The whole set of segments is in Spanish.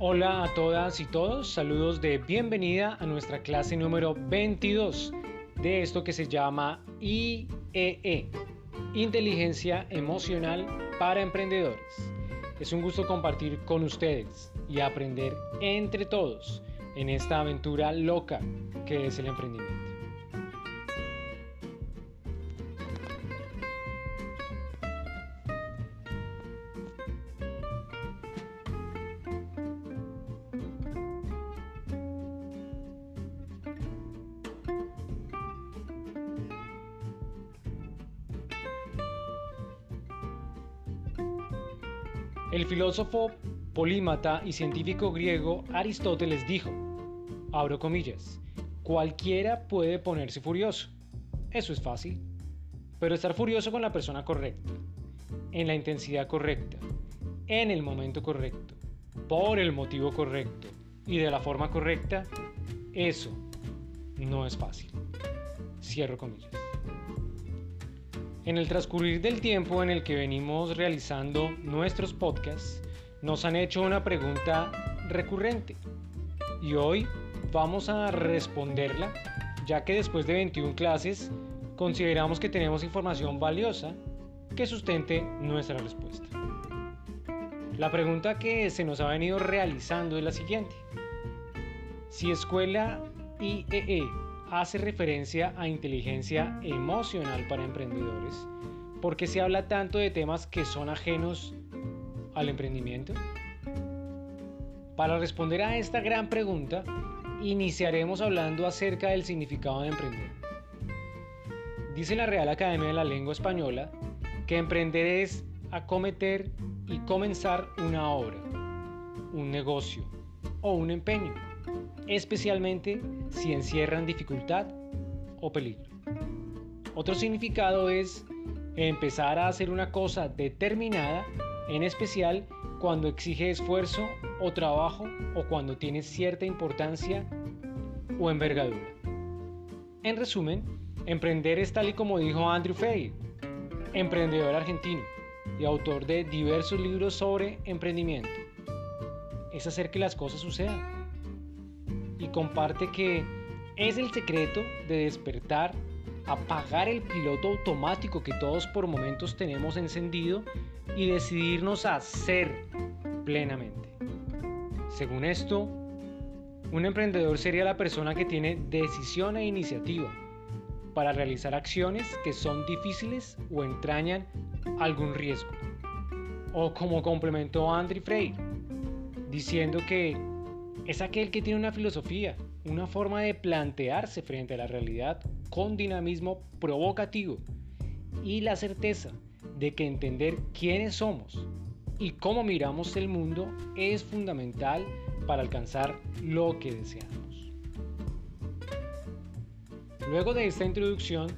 Hola a todas y todos, saludos de bienvenida a nuestra clase número 22 de esto que se llama IEE, e, Inteligencia Emocional para Emprendedores. Es un gusto compartir con ustedes y aprender entre todos en esta aventura loca que es el emprendimiento. El filósofo, polímata y científico griego Aristóteles dijo, abro comillas, cualquiera puede ponerse furioso. Eso es fácil. Pero estar furioso con la persona correcta, en la intensidad correcta, en el momento correcto, por el motivo correcto y de la forma correcta, eso no es fácil. Cierro comillas. En el transcurrir del tiempo en el que venimos realizando nuestros podcasts, nos han hecho una pregunta recurrente y hoy vamos a responderla ya que después de 21 clases consideramos que tenemos información valiosa que sustente nuestra respuesta. La pregunta que se nos ha venido realizando es la siguiente. Si escuela IEE hace referencia a inteligencia emocional para emprendedores? ¿Por qué se habla tanto de temas que son ajenos al emprendimiento? Para responder a esta gran pregunta, iniciaremos hablando acerca del significado de emprender. Dice la Real Academia de la Lengua Española que emprender es acometer y comenzar una obra, un negocio o un empeño especialmente si encierran dificultad o peligro. Otro significado es empezar a hacer una cosa determinada, en especial cuando exige esfuerzo o trabajo o cuando tiene cierta importancia o envergadura. En resumen, emprender es tal y como dijo Andrew Fay, emprendedor argentino y autor de diversos libros sobre emprendimiento. Es hacer que las cosas sucedan y comparte que es el secreto de despertar, apagar el piloto automático que todos por momentos tenemos encendido y decidirnos a ser plenamente. Según esto, un emprendedor sería la persona que tiene decisión e iniciativa para realizar acciones que son difíciles o entrañan algún riesgo. O como complementó Andrew Frey, diciendo que es aquel que tiene una filosofía, una forma de plantearse frente a la realidad con dinamismo provocativo y la certeza de que entender quiénes somos y cómo miramos el mundo es fundamental para alcanzar lo que deseamos. Luego de esta introducción,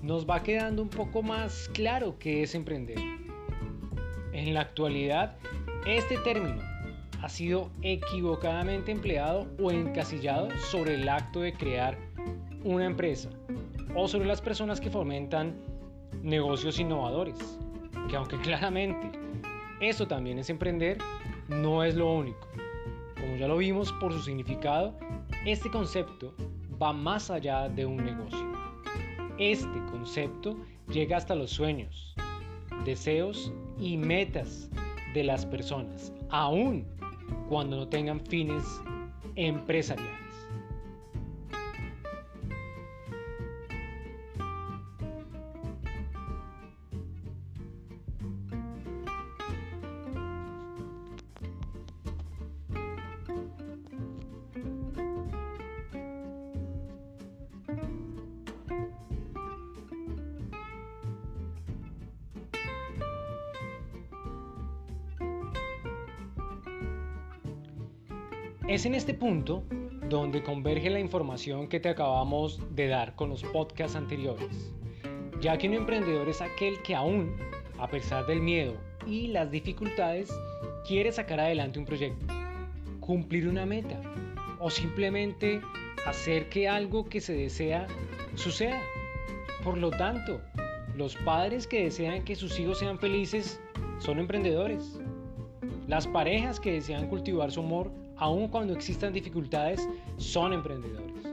nos va quedando un poco más claro qué es emprender. En la actualidad, este término ha sido equivocadamente empleado o encasillado sobre el acto de crear una empresa o sobre las personas que fomentan negocios innovadores, que aunque claramente eso también es emprender, no es lo único. Como ya lo vimos por su significado, este concepto va más allá de un negocio. Este concepto llega hasta los sueños, deseos y metas de las personas, aún cuando no tengan fines empresariales. Es en este punto donde converge la información que te acabamos de dar con los podcasts anteriores, ya que un emprendedor es aquel que aún, a pesar del miedo y las dificultades, quiere sacar adelante un proyecto, cumplir una meta o simplemente hacer que algo que se desea suceda. Por lo tanto, los padres que desean que sus hijos sean felices son emprendedores. Las parejas que desean cultivar su amor aun cuando existan dificultades son emprendedores.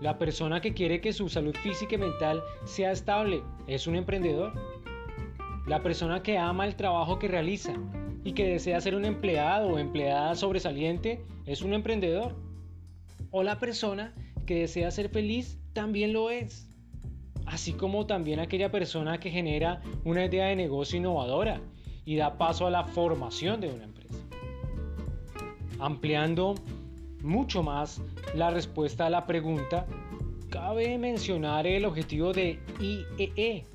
La persona que quiere que su salud física y mental sea estable es un emprendedor. La persona que ama el trabajo que realiza y que desea ser un empleado o empleada sobresaliente es un emprendedor. O la persona que desea ser feliz también lo es. Así como también aquella persona que genera una idea de negocio innovadora y da paso a la formación de una empresa. Ampliando mucho más la respuesta a la pregunta, cabe mencionar el objetivo de IEE, e,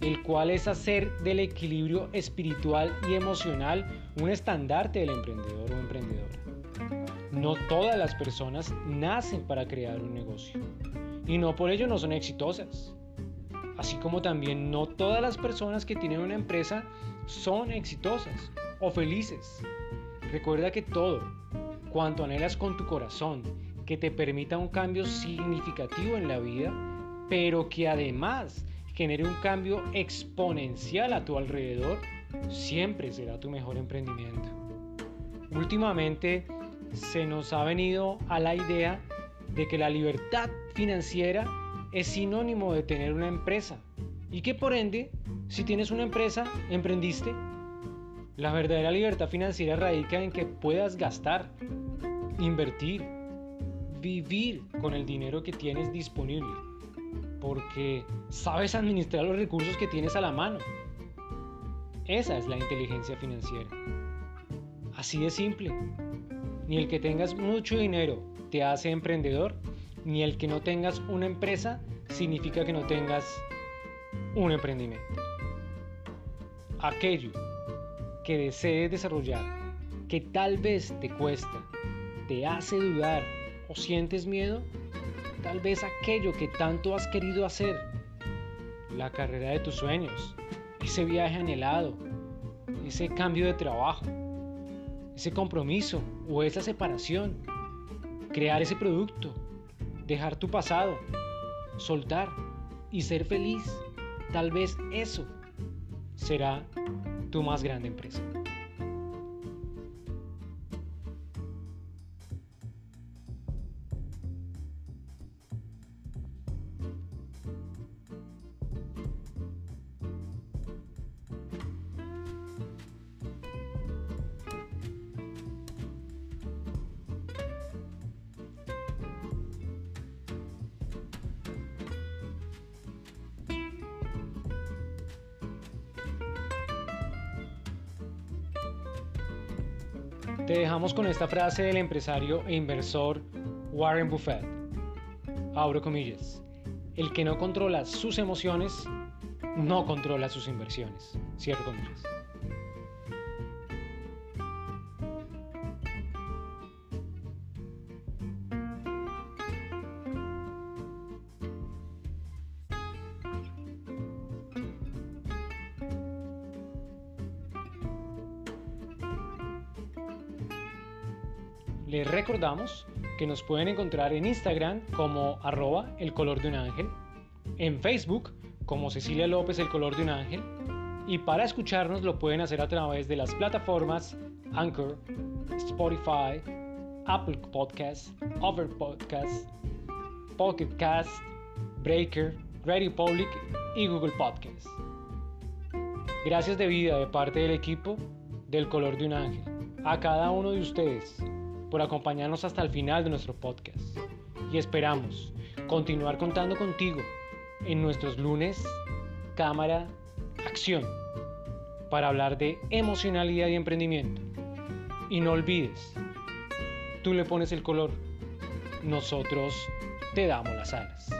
el cual es hacer del equilibrio espiritual y emocional un estandarte del emprendedor o emprendedora. No todas las personas nacen para crear un negocio y no por ello no son exitosas. Así como también no todas las personas que tienen una empresa son exitosas o felices. Recuerda que todo, cuanto anhelas con tu corazón, que te permita un cambio significativo en la vida, pero que además genere un cambio exponencial a tu alrededor, siempre será tu mejor emprendimiento. Últimamente se nos ha venido a la idea de que la libertad financiera es sinónimo de tener una empresa y que por ende, si tienes una empresa, emprendiste. La verdadera libertad financiera radica en que puedas gastar, invertir, vivir con el dinero que tienes disponible, porque sabes administrar los recursos que tienes a la mano. Esa es la inteligencia financiera. Así de simple. Ni el que tengas mucho dinero te hace emprendedor, ni el que no tengas una empresa significa que no tengas un emprendimiento. Aquello que desees desarrollar, que tal vez te cuesta, te hace dudar o sientes miedo, tal vez aquello que tanto has querido hacer, la carrera de tus sueños, ese viaje anhelado, ese cambio de trabajo, ese compromiso o esa separación, crear ese producto, dejar tu pasado, soltar y ser feliz, tal vez eso será tu más grande empresa. Te dejamos con esta frase del empresario e inversor Warren Buffett. Abro comillas. El que no controla sus emociones, no controla sus inversiones. Cierro comillas. Les recordamos que nos pueden encontrar en Instagram como arroba el color de un ángel, en Facebook como Cecilia López el color de un ángel y para escucharnos lo pueden hacer a través de las plataformas Anchor, Spotify, Apple Podcasts, Over Podcasts, Pocket Cast, Breaker, Radio Public y Google Podcasts. Gracias de vida de parte del equipo del color de un ángel a cada uno de ustedes por acompañarnos hasta el final de nuestro podcast. Y esperamos continuar contando contigo en nuestros lunes Cámara Acción para hablar de emocionalidad y emprendimiento. Y no olvides, tú le pones el color, nosotros te damos las alas.